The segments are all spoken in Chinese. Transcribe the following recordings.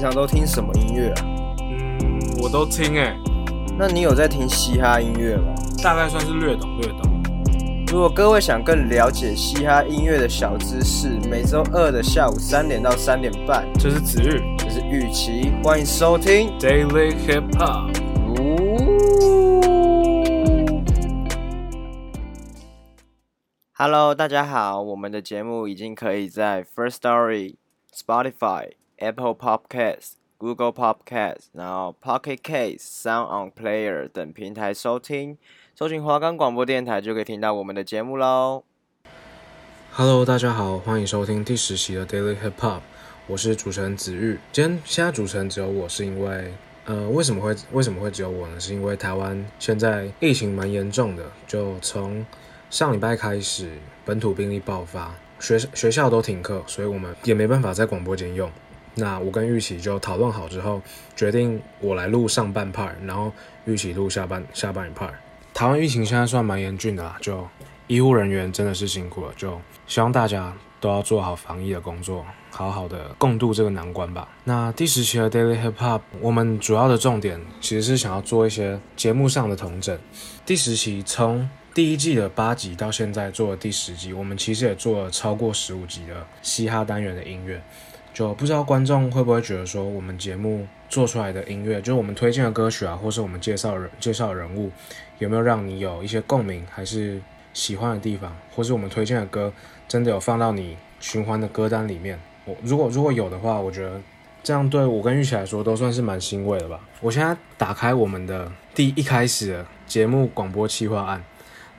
平常都听什么音乐啊？嗯，我都听哎。那你有在听嘻哈音乐吗？大概算是略懂略懂。如果各位想更了解嘻哈音乐的小知识，每周二的下午三点到三点半，这是子玉，这是玉琪，欢迎收听 Daily Hip Hop。Hello，大家好，我们的节目已经可以在 First Story、Spotify。Apple Podcast、Google Podcast，然后 Pocket Cast、Sound On Player 等平台收听，搜寻华冈广播电台就可以听到我们的节目喽。Hello，大家好，欢迎收听第十期的 Daily Hip Hop，我是主持人子玉。今天现在主持人只有我，是因为呃，为什么会为什么会只有我呢？是因为台湾现在疫情蛮严重的，就从上礼拜开始本土病例爆发，学学校都停课，所以我们也没办法在广播间用。那我跟玉琪就讨论好之后，决定我来录上半 part，然后玉琪录下半下半 part。台湾疫情现在算蛮严峻的啦，就医护人员真的是辛苦了，就希望大家都要做好防疫的工作，好好的共度这个难关吧。那第十期的 Daily Hip Hop，我们主要的重点其实是想要做一些节目上的同整。第十期从第一季的八集到现在做了第十集，我们其实也做了超过十五集的嘻哈单元的音乐。就不知道观众会不会觉得说，我们节目做出来的音乐，就是我们推荐的歌曲啊，或是我们介绍人介绍人物，有没有让你有一些共鸣，还是喜欢的地方，或是我们推荐的歌真的有放到你循环的歌单里面？我如果如果有的话，我觉得这样对我跟玉琪来说都算是蛮欣慰的吧。我现在打开我们的第一开始的节目广播企划案，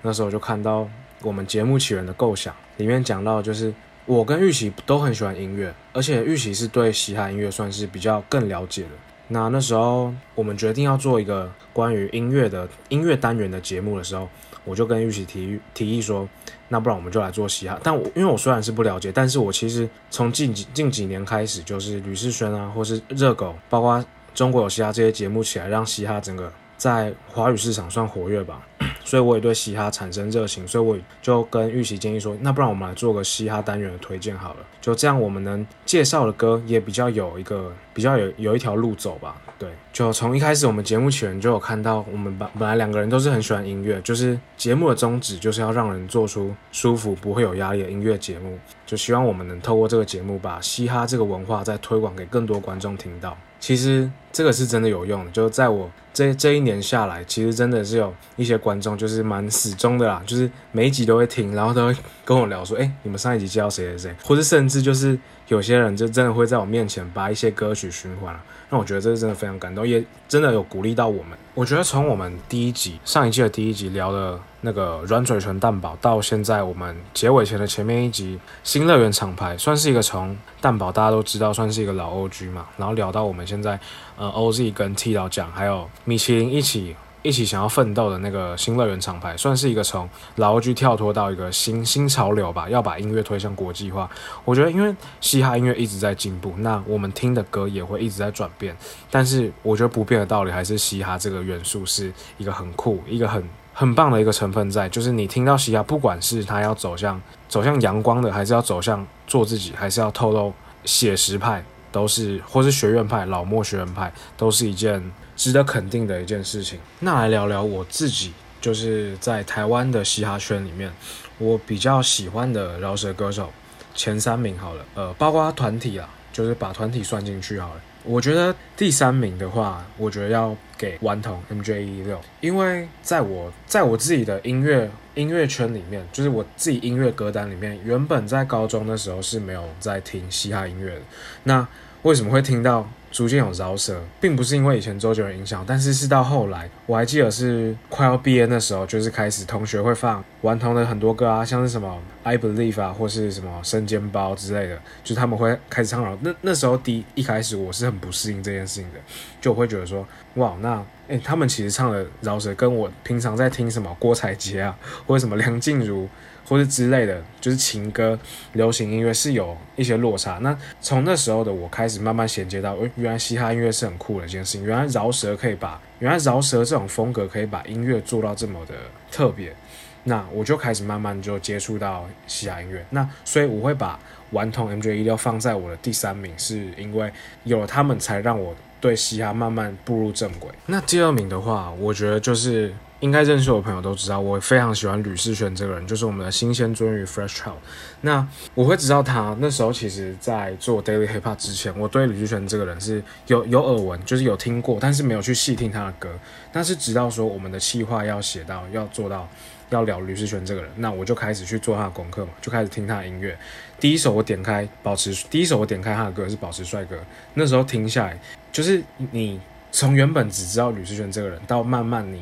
那时候就看到我们节目起源的构想，里面讲到就是。我跟玉琪都很喜欢音乐，而且玉琪是对嘻哈音乐算是比较更了解的。那那时候我们决定要做一个关于音乐的音乐单元的节目的时候，我就跟玉琪提提议说，那不然我们就来做嘻哈。但我因为我虽然是不了解，但是我其实从近几近几年开始，就是吕士轩啊，或是热狗，包括中国有嘻哈这些节目起来，让嘻哈整个在华语市场算活跃吧。所以我也对嘻哈产生热情，所以我就跟玉琪建议说，那不然我们来做个嘻哈单元的推荐好了，就这样我们能介绍的歌也比较有一个比较有有一条路走吧。对，就从一开始我们节目起源就有看到，我们本本来两个人都是很喜欢音乐，就是节目的宗旨就是要让人做出舒服不会有压力的音乐节目，就希望我们能透过这个节目把嘻哈这个文化再推广给更多观众听到。其实这个是真的有用的，就在我这这一年下来，其实真的是有一些观众就是蛮始终的啦，就是每一集都会听，然后都会跟我聊说，哎，你们上一集介绍谁谁谁，或者甚至就是有些人就真的会在我面前把一些歌曲循环了，那我觉得这是真的非常感动，也真的有鼓励到我们。我觉得从我们第一集上一季的第一集聊的那个软嘴唇蛋堡，到现在我们结尾前的前面一集新乐园厂牌，算是一个从蛋堡大家都知道，算是一个老 OG 嘛，然后聊到我们现在呃 OZ 跟 T 老蒋还有米其林一起。一起想要奋斗的那个新乐园厂牌，算是一个从老 OG 跳脱到一个新新潮流吧，要把音乐推向国际化。我觉得，因为嘻哈音乐一直在进步，那我们听的歌也会一直在转变。但是，我觉得不变的道理还是嘻哈这个元素是一个很酷、一个很很棒的一个成分在。就是你听到嘻哈，不管是它要走向走向阳光的，还是要走向做自己，还是要透露写实派，都是或是学院派、老莫学院派，都是一件。值得肯定的一件事情。那来聊聊我自己，就是在台湾的嘻哈圈里面，我比较喜欢的饶舌歌手前三名好了，呃，包括团体啊，就是把团体算进去好了。我觉得第三名的话，我觉得要给顽童 MJ116，因为在我在我自己的音乐音乐圈里面，就是我自己音乐歌单里面，原本在高中的时候是没有在听嘻哈音乐的。那为什么会听到逐渐有饶舌，并不是因为以前周杰伦影响，但是是到后来，我还记得是快要毕业那时候，就是开始同学会放顽童的很多歌啊，像是什么 I Believe 啊，或是什么生煎包之类的，就他们会开始唱饶。那那时候第一开始我是很不适应这件事情的，就会觉得说，哇，那诶、他们其实唱的饶舌跟我平常在听什么郭采洁啊，或者什么梁静茹。或是之类的，就是情歌、流行音乐是有一些落差。那从那时候的我开始慢慢衔接到，原来嘻哈音乐是很酷的一件事情。原来饶舌可以把，原来饶舌这种风格可以把音乐做到这么的特别。那我就开始慢慢就接触到嘻哈音乐。那所以我会把顽童 MJ116 放在我的第三名，是因为有了他们才让我对嘻哈慢慢步入正轨。那第二名的话，我觉得就是。应该认识我的朋友都知道，我非常喜欢吕士轩这个人，就是我们的新鲜鱒鱼 Fresh Child。那我会知道他那时候，其实在做 Daily Hip Hop 之前，我对吕士轩这个人是有有耳闻，就是有听过，但是没有去细听他的歌。但是直到说我们的企划要写到要做到要聊吕士轩这个人，那我就开始去做他的功课嘛，就开始听他的音乐。第一首我点开保持，第一首我点开他的歌是保持帅哥。那时候听下来，就是你从原本只知道吕士轩这个人，到慢慢你。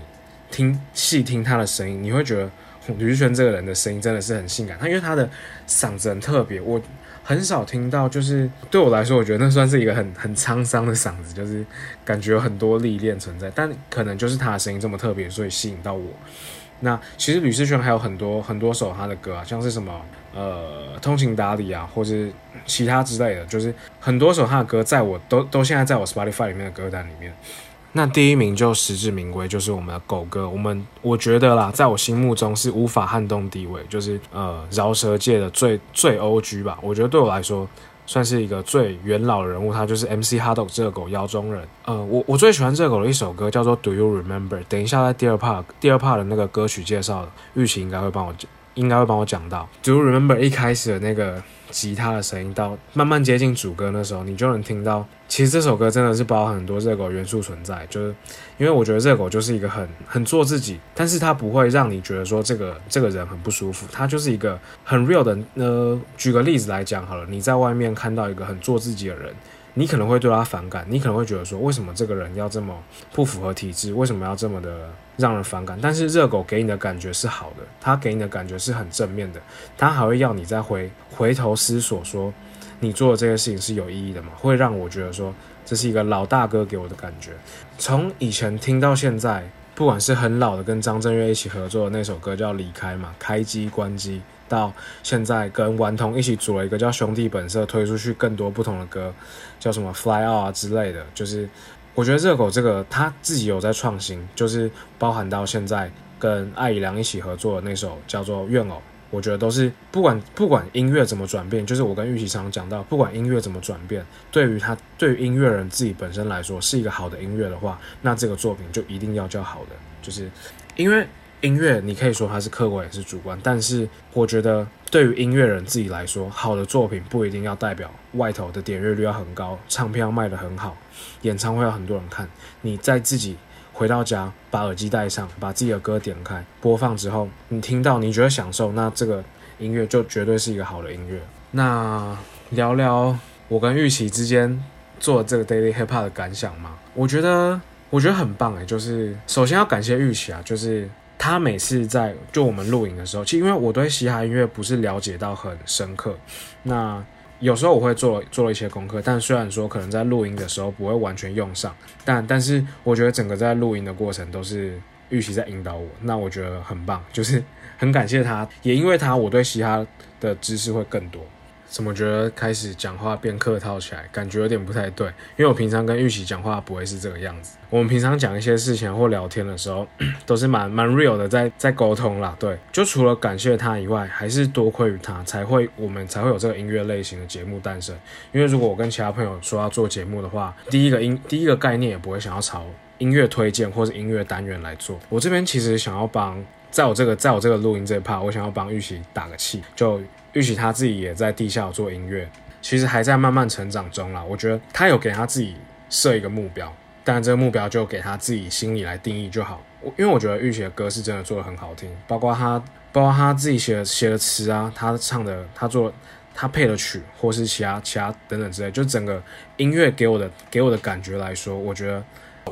听细听他的声音，你会觉得吕士轩这个人的声音真的是很性感。他因为他的嗓子很特别，我很少听到，就是对我来说，我觉得那算是一个很 很沧桑的嗓子，就是感觉有很多历练存在。但可能就是他的声音这么特别，所以吸引到我。那其实吕士轩还有很多很多首他的歌啊，像是什么呃通情达理啊，或是其他之类的，就是很多首他的歌，在我都都现在在我 Spotify 里面的歌单里面。那第一名就实至名归，就是我们的狗哥。我们我觉得啦，在我心目中是无法撼动地位，就是呃饶舌界的最最 OG 吧。我觉得对我来说，算是一个最元老的人物。他就是 MC HotDog 这个狗，妖中人。呃，我我最喜欢这个狗的一首歌叫做 Do You Remember？等一下在第二 part 第二 part 的那个歌曲介绍，玉琪应该会帮我，应该会帮我讲到 Do You Remember 一开始的那个。吉他的声音到慢慢接近主歌那时候，你就能听到，其实这首歌真的是包含很多热狗元素存在。就是因为我觉得热狗就是一个很很做自己，但是他不会让你觉得说这个这个人很不舒服，他就是一个很 real 的。呃，举个例子来讲好了，你在外面看到一个很做自己的人。你可能会对他反感，你可能会觉得说，为什么这个人要这么不符合体制？为什么要这么的让人反感？但是热狗给你的感觉是好的，他给你的感觉是很正面的，他还会要你再回回头思索说，你做的这些事情是有意义的吗？会让我觉得说，这是一个老大哥给我的感觉。从以前听到现在，不管是很老的跟张震岳一起合作的那首歌叫《离开》嘛，开机关机。到现在跟顽童一起组了一个叫兄弟本色，推出去更多不同的歌，叫什么 Fly Out 啊之类的。就是我觉得热狗这个他自己有在创新，就是包含到现在跟艾怡良一起合作的那首叫做怨偶，我觉得都是不管不管音乐怎么转变，就是我跟玉琪常讲到，不管音乐怎么转变，对于他对于音乐人自己本身来说是一个好的音乐的话，那这个作品就一定要叫好的，就是因为。音乐，你可以说它是客观也是主观，但是我觉得对于音乐人自己来说，好的作品不一定要代表外头的点阅率要很高，唱片要卖得很好，演唱会要很多人看。你在自己回到家，把耳机戴上，把自己的歌点开播放之后，你听到你觉得享受，那这个音乐就绝对是一个好的音乐。那聊聊我跟玉琪之间做这个 Daily Hip Hop 的感想嘛？我觉得我觉得很棒诶，就是首先要感谢玉琪啊，就是。他每次在就我们录影的时候，其实因为我对嘻哈音乐不是了解到很深刻，那有时候我会做做了一些功课，但虽然说可能在录音的时候不会完全用上，但但是我觉得整个在录音的过程都是玉琪在引导我，那我觉得很棒，就是很感谢他，也因为他我对嘻哈的知识会更多。怎么觉得开始讲话变客套起来，感觉有点不太对？因为我平常跟玉琪讲话不会是这个样子。我们平常讲一些事情或聊天的时候，都是蛮蛮 real 的在，在在沟通啦。对，就除了感谢他以外，还是多亏于他，才会我们才会有这个音乐类型的节目诞生。因为如果我跟其他朋友说要做节目的话，第一个音第一个概念也不会想要朝音乐推荐或是音乐单元来做。我这边其实想要帮，在我这个在我这个录音这一 part，我想要帮玉琪打个气，就。玉琪他自己也在地下做音乐，其实还在慢慢成长中啦。我觉得他有给他自己设一个目标，但这个目标就给他自己心里来定义就好。因为我觉得玉琪的歌是真的做得很好听，包括他，包括他自己写的写的词啊，他唱的，他做。他配的曲，或是其他其他等等之类，就整个音乐给我的给我的感觉来说，我觉得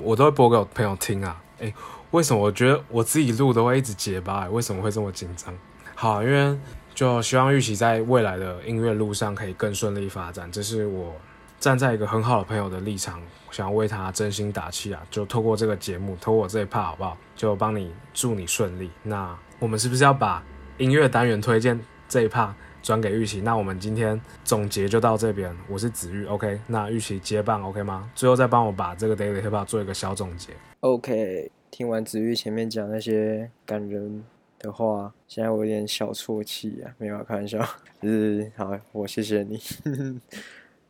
我都会播给我朋友听啊。诶，为什么我觉得我自己录都会一直结巴？为什么会这么紧张？好，因为就希望玉琪在未来的音乐路上可以更顺利发展，这是我站在一个很好的朋友的立场，想要为他真心打气啊！就透过这个节目，透过我这一 part 好不好？就帮你祝你顺利。那我们是不是要把音乐单元推荐这一 part 转给玉琪？那我们今天总结就到这边。我是子玉，OK？那玉琪接棒，OK 吗？最后再帮我把这个 Daily Hip Hop 做一个小总结，OK？听完子玉前面讲那些感人。的话，现在我有点小啜泣啊，没有开玩笑，就是好，我谢谢你。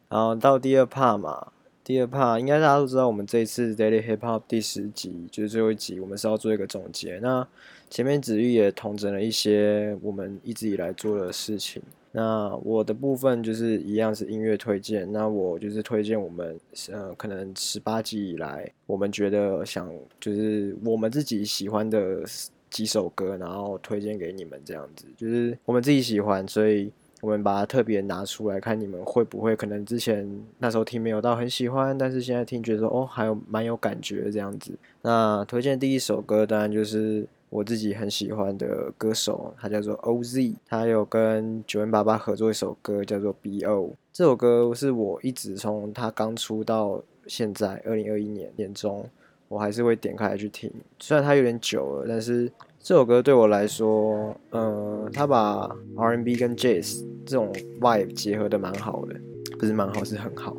然后到第二 part 嘛，第二 part 应该大家都知道，我们这一次 Daily Hip Hop 第十集就是最后一集，我们是要做一个总结。那前面子玉也统整了一些我们一直以来做的事情。那我的部分就是一样是音乐推荐，那我就是推荐我们呃可能十八集以来，我们觉得想就是我们自己喜欢的。几首歌，然后推荐给你们，这样子就是我们自己喜欢，所以我们把它特别拿出来看，你们会不会可能之前那时候听没有到很喜欢，但是现在听觉得说哦还有蛮有感觉这样子。那推荐第一首歌当然就是我自己很喜欢的歌手，他叫做 OZ，他有跟 9m88 合作一首歌叫做 BO，这首歌是我一直从他刚出到现在二零二一年年中。我还是会点开来去听，虽然它有点久了，但是这首歌对我来说，呃，他把 R&B 跟 Jazz 这种 vibe 结合的蛮好的，不是蛮好，是很好。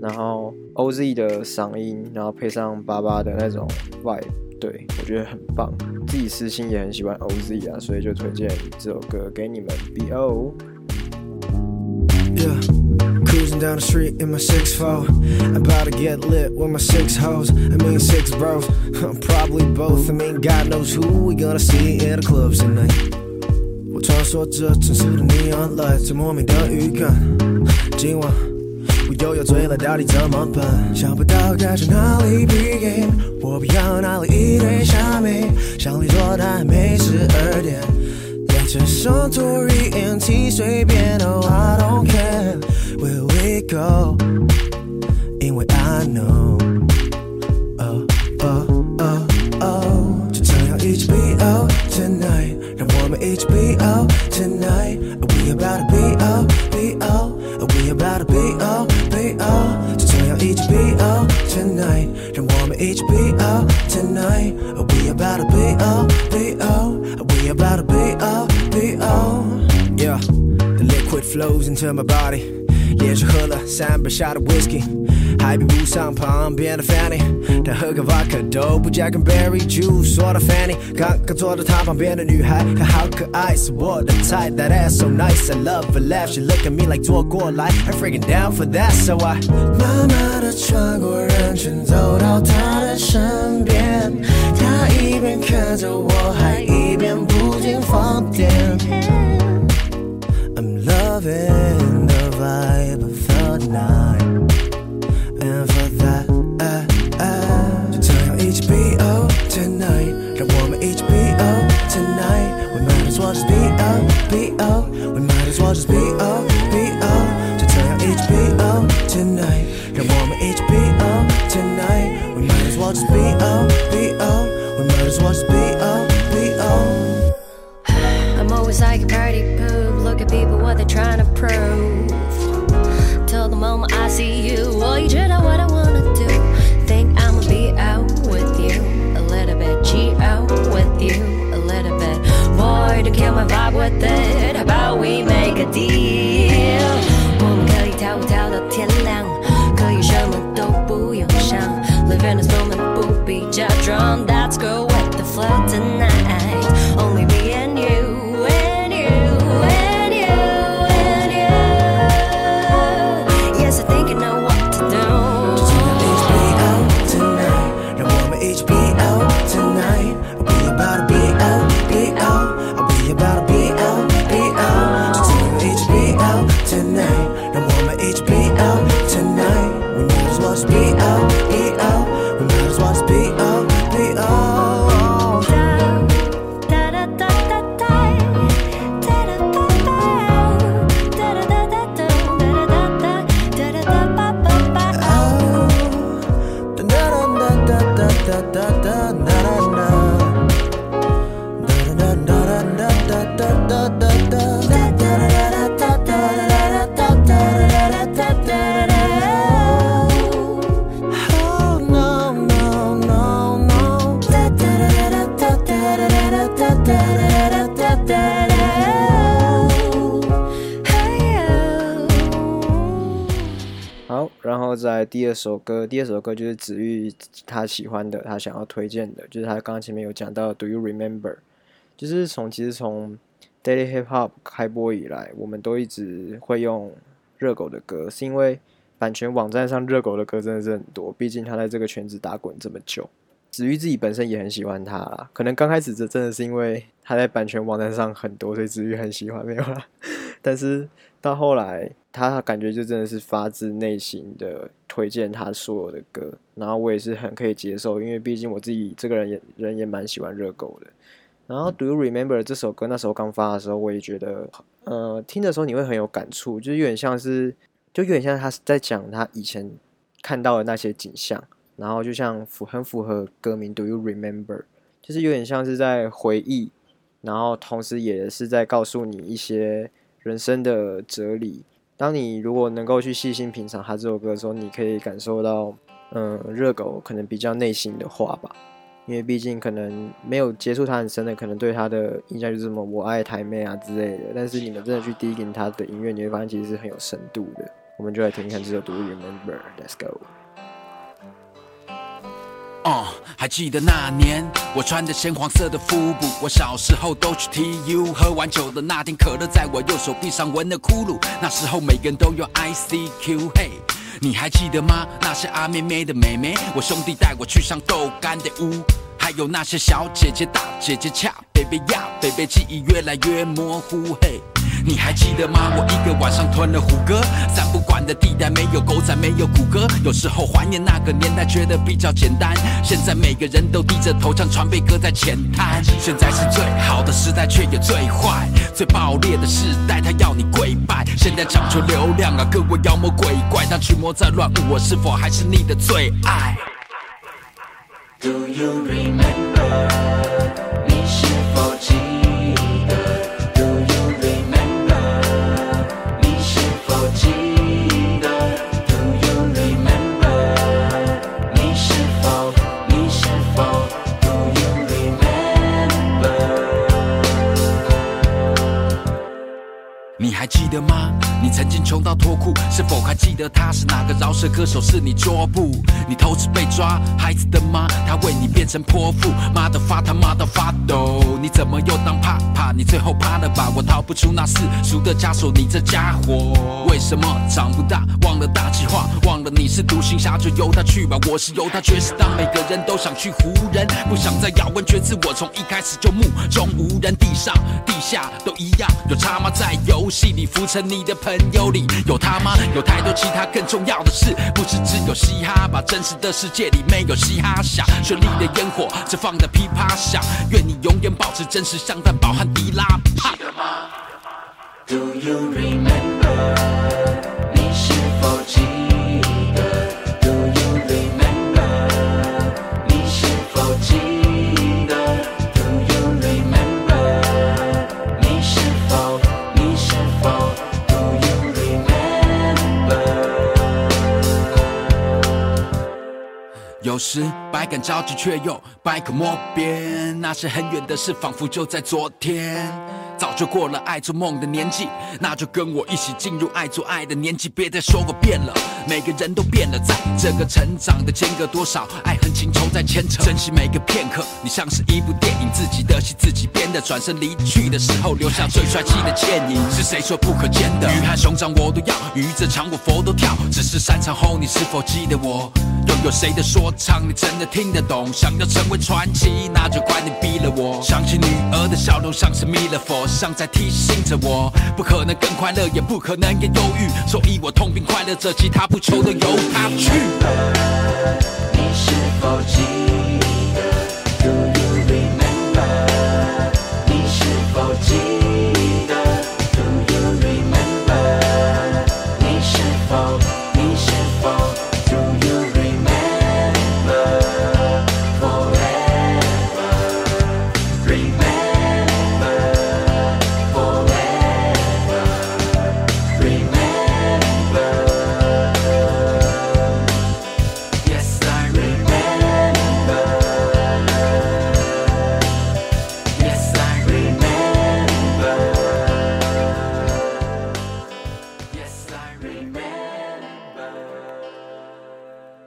然后 OZ 的嗓音，然后配上巴巴的那种 vibe，对，我觉得很棒。自己私心也很喜欢 OZ 啊，所以就推荐这首歌给你们。BO。Yeah. Cruising down the street in my six four, about to get lit with my six hoes. I mean six bros, probably both. I mean God knows who we gonna see in the clubs tonight. 我穿梭着城市的 neon light，在莫名的预感。今晚我又要醉了，到底怎么办？想不到该去哪里 begin，我不要哪里一堆虾米，想你说的还没十二点。这首 T 随便，Oh I don't care where we go，因为 I know，Oh Oh Oh Oh，就这样一起 BO tonight，让我们一起 BO tonight，We about to be to my body。连续喝了三杯下的 whisky，还比不上旁边的 Fanny。她喝个 vodka 都不加根 berry juice。说到 Fanny，刚刚坐在她旁边的女孩，她好可爱，是我的菜。That ass so nice, I love her laugh. She look at me like 坐过来，I'm freaking down for that. So I 慢慢的穿过人群，走到她的身边。她一边看着我，还一边不停放电。Loving the vibe of the night, and for that, uh, uh, 就这样一起 BO tonight，让我们一起 BO tonight。We might as well just BO, BO, we might as well just BO, BO。就这样一起 BO tonight，让我们一起 BO tonight。We might as well just BO, BO, we might as well just BO, BO。I'm always like a party pooper, look at people what they're trying to prove. Till the moment I see you, well, you know what I wanna do. Think I'ma be out with you, a little bit G out with you, a little bit. Boy, to kill my vibe with it, how about we make a deal? 我们可以跳舞跳到天亮，可以什么都不用想，Live in this moment 不必假装，Let's go with the flow tonight, only 第二首歌，第二首歌就是子玉他喜欢的，他想要推荐的，就是他刚刚前面有讲到 “Do you remember”，就是从其实从 Daily Hip Hop 开播以来，我们都一直会用热狗的歌，是因为版权网站上热狗的歌真的是很多，毕竟他在这个圈子打滚这么久。子玉自己本身也很喜欢他啦，可能刚开始这真的是因为他在版权网站上很多，所以子玉很喜欢，没有啦。但是到后来，他感觉就真的是发自内心的推荐他所有的歌，然后我也是很可以接受，因为毕竟我自己这个人也人也蛮喜欢热狗的。然后 Do You Remember 这首歌那时候刚发的时候，我也觉得，呃，听的时候你会很有感触，就是有点像是，就有点像他是在讲他以前看到的那些景象。然后就像符很符合歌名 Do you remember？就是有点像是在回忆，然后同时也是在告诉你一些人生的哲理。当你如果能够去细心品尝他这首歌的时候，你可以感受到，嗯，热狗可能比较内心的话吧。因为毕竟可能没有接触他很深的，可能对他的印象就是什么我爱台妹啊之类的。但是你们真的去 digging 他的音乐，你会发现其实是很有深度的。我们就来听听看这首 Do you remember？Let's go。哦、还记得那年我穿着鲜黄色的腹部，我小时候都去 TU，喝完酒的那天，可乐在我右手臂上纹了窟窿。那时候每个人都有 ICQ，嘿，你还记得吗？那些阿妹妹的妹妹，我兄弟带我去上豆干的屋，还有那些小姐姐、大姐姐恰，baby 呀，baby 记忆越来越模糊，嘿。你还记得吗？我一个晚上吞了虎哥，三不管的地带没有狗仔，没有谷歌。有时候怀念那个年代，觉得比较简单。现在每个人都低着头，将船被搁在浅滩。现在是最好的时代，却也最坏、最爆裂的时代，他要你跪拜。现在讲求流量啊，各位妖魔鬼怪，当驱魔在乱舞，我是否还是你的最爱 Do you remember？你是否记得？Do you remember？你是否记得？Do you remember？你是否？你是否？Do you remember？你还记得吗？你曾经穷到脱裤，是否还记得他是哪个饶舌歌手？是你桌布。你偷吃被抓，孩子的妈，他为你变成泼妇，妈的发他妈的发抖，你怎么又当怕怕？你最后怕了吧？我逃不出那世俗的枷锁，你这家伙为什么长不大？忘了大计划，忘了你是独行侠，就由他去吧。我是犹他，爵士当每个人都想去湖人，不想再咬文嚼字。我从一开始就目中无人，地上地下都一样，有他吗？在游戏。里浮沉，你的朋友里有他吗？有太多其他更重要的事，不是只有嘻哈吧？真实的世界里没有嘻哈响，绚丽的烟火只放的噼啪响。愿你永远保持真实，像蛋堡和迪拉帕。记得吗？Do you remember？有时百感交集，却又百口莫辩。那些很远的事，仿佛就在昨天。早就过了爱做梦的年纪，那就跟我一起进入爱做爱的年纪。别再说我变了，每个人都变了。在这个成长的间隔，多少爱恨情仇在牵扯。珍惜每个片刻，你像是一部电影，自己的戏自己的。转身离去的时候，留下最帅气的倩影。是谁说不可见的？鱼和熊掌我都要，鱼这场我佛都跳。只是散场后，你是否记得我？拥有谁的说唱，你真的听得懂？想要成为传奇，那就怪你逼了我。想起女儿的笑容，像是弥勒佛，像在提醒着我，不可能更快乐，也不可能更忧郁，所以我痛并快乐着，其他不求的由他去。你是否记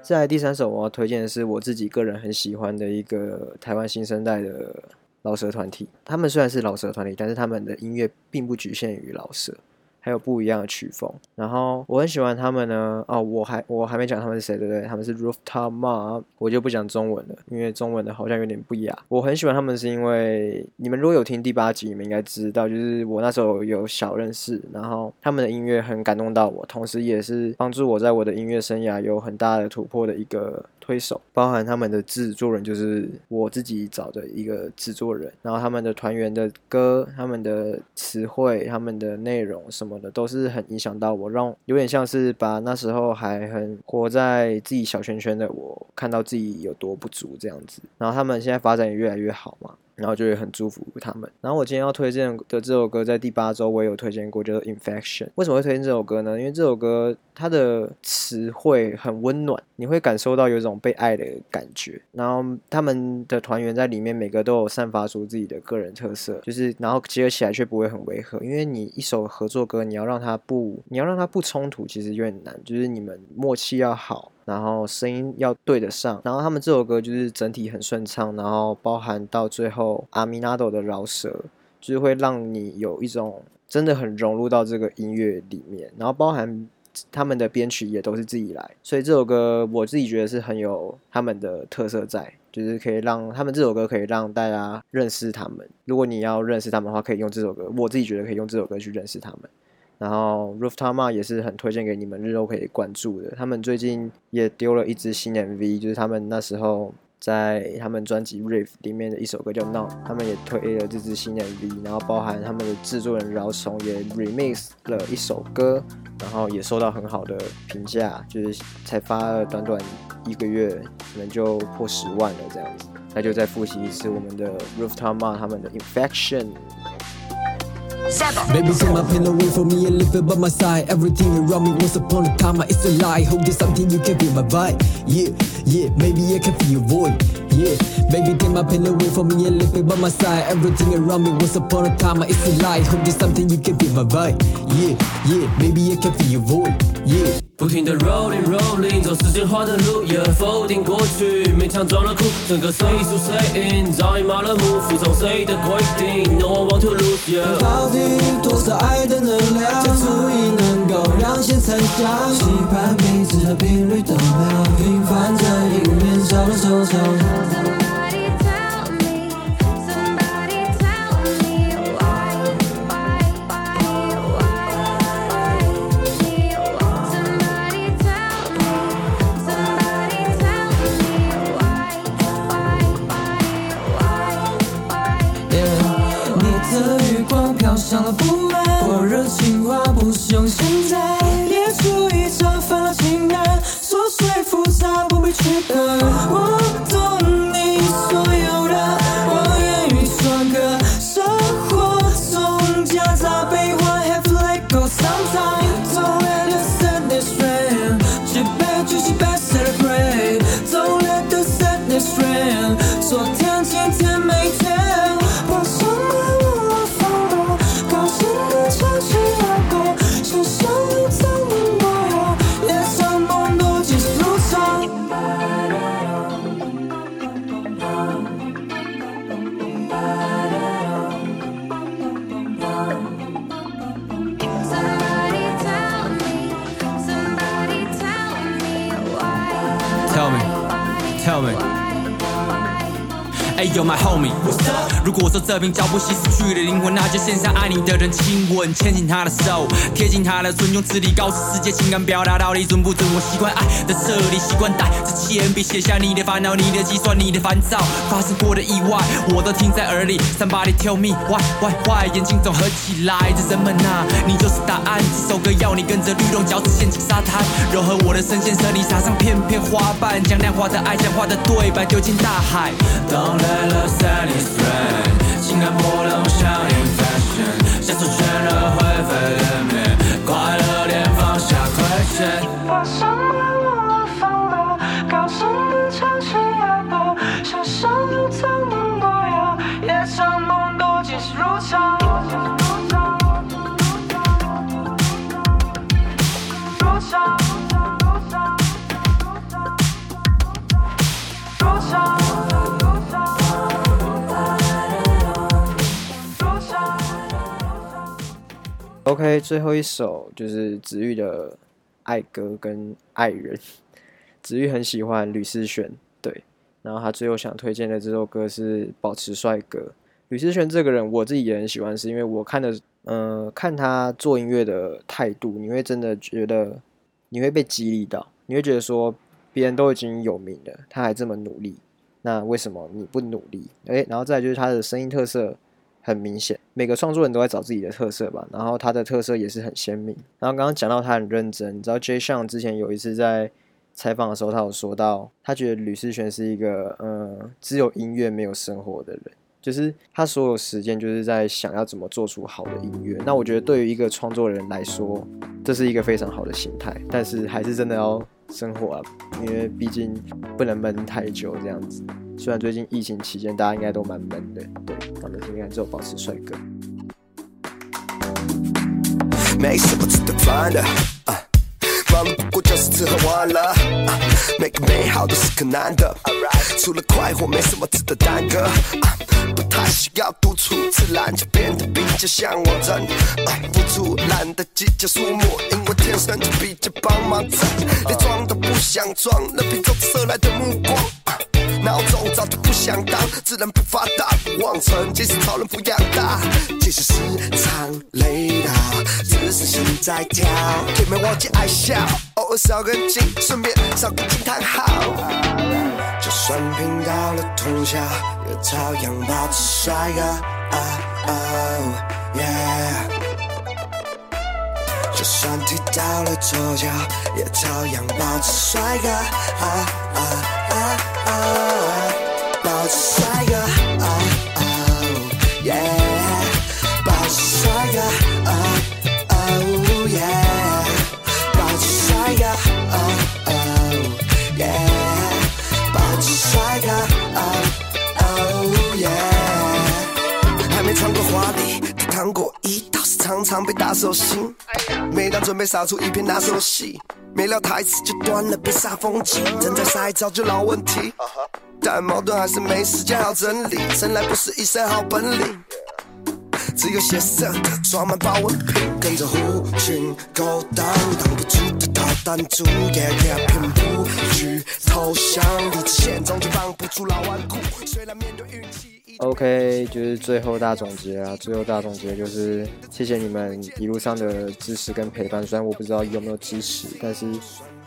在第三首我要推荐的是我自己个人很喜欢的一个台湾新生代的老蛇团体。他们虽然是老蛇团体，但是他们的音乐并不局限于老蛇。还有不一样的曲风，然后我很喜欢他们呢。哦，我还我还没讲他们是谁，对不对？他们是 Rooftop Mob，我就不讲中文了，因为中文的好像有点不雅。我很喜欢他们，是因为你们如果有听第八集，你们应该知道，就是我那时候有小认识，然后他们的音乐很感动到我，同时也是帮助我在我的音乐生涯有很大的突破的一个推手。包含他们的制作人就是我自己找的一个制作人，然后他们的团员的歌、他们的词汇、他们的内容什么。的都是很影响到我，让有点像是把那时候还很活在自己小圈圈的我，看到自己有多不足这样子。然后他们现在发展也越来越好嘛。然后就会很祝福他们。然后我今天要推荐的这首歌，在第八周我也有推荐过，叫做《Infection》。为什么会推荐这首歌呢？因为这首歌它的词汇很温暖，你会感受到有一种被爱的感觉。然后他们的团员在里面每个都有散发出自己的个人特色，就是然后结合起来却不会很违和。因为你一首合作歌，你要让它不，你要让它不冲突，其实有点难。就是你们默契要好。然后声音要对得上，然后他们这首歌就是整体很顺畅，然后包含到最后阿米纳多的饶舌，就是会让你有一种真的很融入到这个音乐里面，然后包含他们的编曲也都是自己来，所以这首歌我自己觉得是很有他们的特色在，就是可以让他们这首歌可以让大家认识他们。如果你要认识他们的话，可以用这首歌，我自己觉得可以用这首歌去认识他们。然后 Rooftama 也是很推荐给你们日后可以关注的。他们最近也丢了一支新 MV，就是他们那时候在他们专辑 Riff 里面的一首歌叫 Now，他们也推了这支新 MV，然后包含他们的制作人饶松也 Remix 了一首歌，然后也受到很好的评价，就是才发了短短一个月，可能就破十万了这样子。那就再复习一次我们的 Rooftama 他们的 Infection。Baby, take my pain away from me and live it by my side. Everything around me once upon a time, it's a lie. Hope there's something you can feel my vibe. Yeah, yeah, maybe I can feel your void Yeah, baby, take my pain away from me and live it by my side. Everything around me once upon a time, it's a lie. Hope there's something you can feel my vibe. Yeah, yeah, maybe I can feel your void. Yeah. 不停的 rolling rolling，走时间画的路，也否定过去，勉强装了酷，整个岁数谁 in，早已麻了木，服从谁的规定，No one want to lose you。到底多少爱的能量，才足以能 够让线成像？期盼彼此的频率都没有平凡正义，面少了惆怅。话不想现在列出一张烦恼清单，琐碎复杂不必去看。我懂你所有的，我愿意做个。生活总夹杂悲欢，Have to let go sometimes。Don't let the sadness rain，只被举起 best celebrate。Don't let the sadness rain，昨天。You're my homie。如果说这瓶交不起死去的灵魂，那就献上爱你的人亲吻，牵紧他的手，贴近他的唇，用智力告诉世界情感表达到底准不准。我习惯爱的彻底，习惯带着铅笔写下你的烦恼、你的计算、你的烦躁，发生过的意外，我都听在耳里。Somebody tell me why why why，眼睛总合起来，这人们啊，你就是答案。这首歌要你跟着律动，脚趾陷进沙滩，柔和我的声线，舌里撒上片片花瓣，将量化的爱、讲话的对白丢进大海。Don't let 情感不能像 infection，像是全都灰飞烟灭，快乐点放下亏欠。把伤疤忘了放了，高声的唱起 OK，最后一首就是子玉的爱歌跟爱人。子玉很喜欢吕思璇，对，然后他最后想推荐的这首歌是《保持帅哥》。吕思璇这个人，我自己也很喜欢，是因为我看的，嗯、呃，看他做音乐的态度，你会真的觉得你会被激励到，你会觉得说别人都已经有名了，他还这么努力，那为什么你不努力？诶，然后再就是他的声音特色。很明显，每个创作人都在找自己的特色吧，然后他的特色也是很鲜明。然后刚刚讲到他很认真，你知道 Jay Sean 之前有一次在采访的时候，他有说到，他觉得吕士轩是一个嗯，只有音乐没有生活的人，就是他所有时间就是在想要怎么做出好的音乐。那我觉得对于一个创作人来说，这是一个非常好的心态，但是还是真的要。生活啊，因为毕竟不能闷太久这样子。虽然最近疫情期间大家应该都蛮闷的，对，他们应该只有保持帅哥。没什么值得烦的，啊，忙不过就是吃喝玩乐，啊，每个美好都是个难得，除了快活没什么值得耽搁，啊，不太需要独处，自然就变得比较像我人，啊，付出懒得计较数目，因为天生就比较帮忙。整，连装都不想装，任凭从色来的目光。脑中早就不想当，自然不发达，不忘成，即使超人抚养大，即使时常累到，只是心在跳，也没忘记爱笑，偶尔烧根筋，顺便烧个惊叹号。就算拼到了通宵，也照样保持帅哥。Oh, oh, yeah. 就算踢到了左脚，也照样保持帅哥。Oh, oh, oh, oh. 被打手心。每当准备杀出一片拿手戏，没料台词就断了，被煞风景。正在赛早就老问题。但矛盾还是没时间好整理，生来不是一身好本领，只有血色装满保温瓶，跟着狐群狗党，挡不住的逃弹珠，夜夜拼不去投降，理智线终究绑不住老顽固。虽然面对运气，OK，就是最后大总结啊，最后大总结就是谢谢你们一路上的支持跟陪伴，虽然我不知道有没有支持，但是。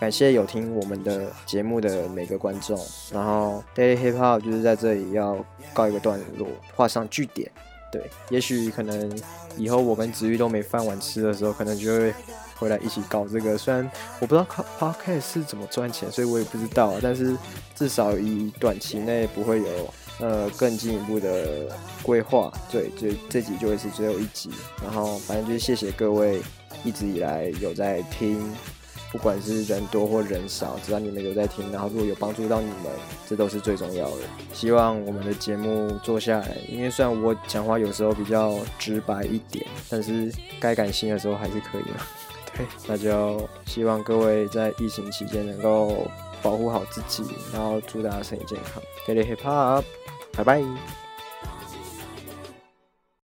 感谢有听我们的节目的每个观众，然后 Daily Hip Hop 就是在这里要告一个段落，画上句点。对，也许可能以后我跟子玉都没饭碗吃的时候，可能就会回来一起搞这个。虽然我不知道 Podcast 是怎么赚钱，所以我也不知道，但是至少以短期内不会有呃更进一步的规划。对，就这集就会是最后一集。然后反正就是谢谢各位一直以来有在听。不管是人多或人少，只要你们有在听，然后如果有帮助到你们，这都是最重要的。希望我们的节目做下来，因为虽然我讲话有时候比较直白一点，但是该感性的时候还是可以的。对，那就希望各位在疫情期间能够保护好自己，然后祝大家身体健康。Daily Hip Hop，拜拜。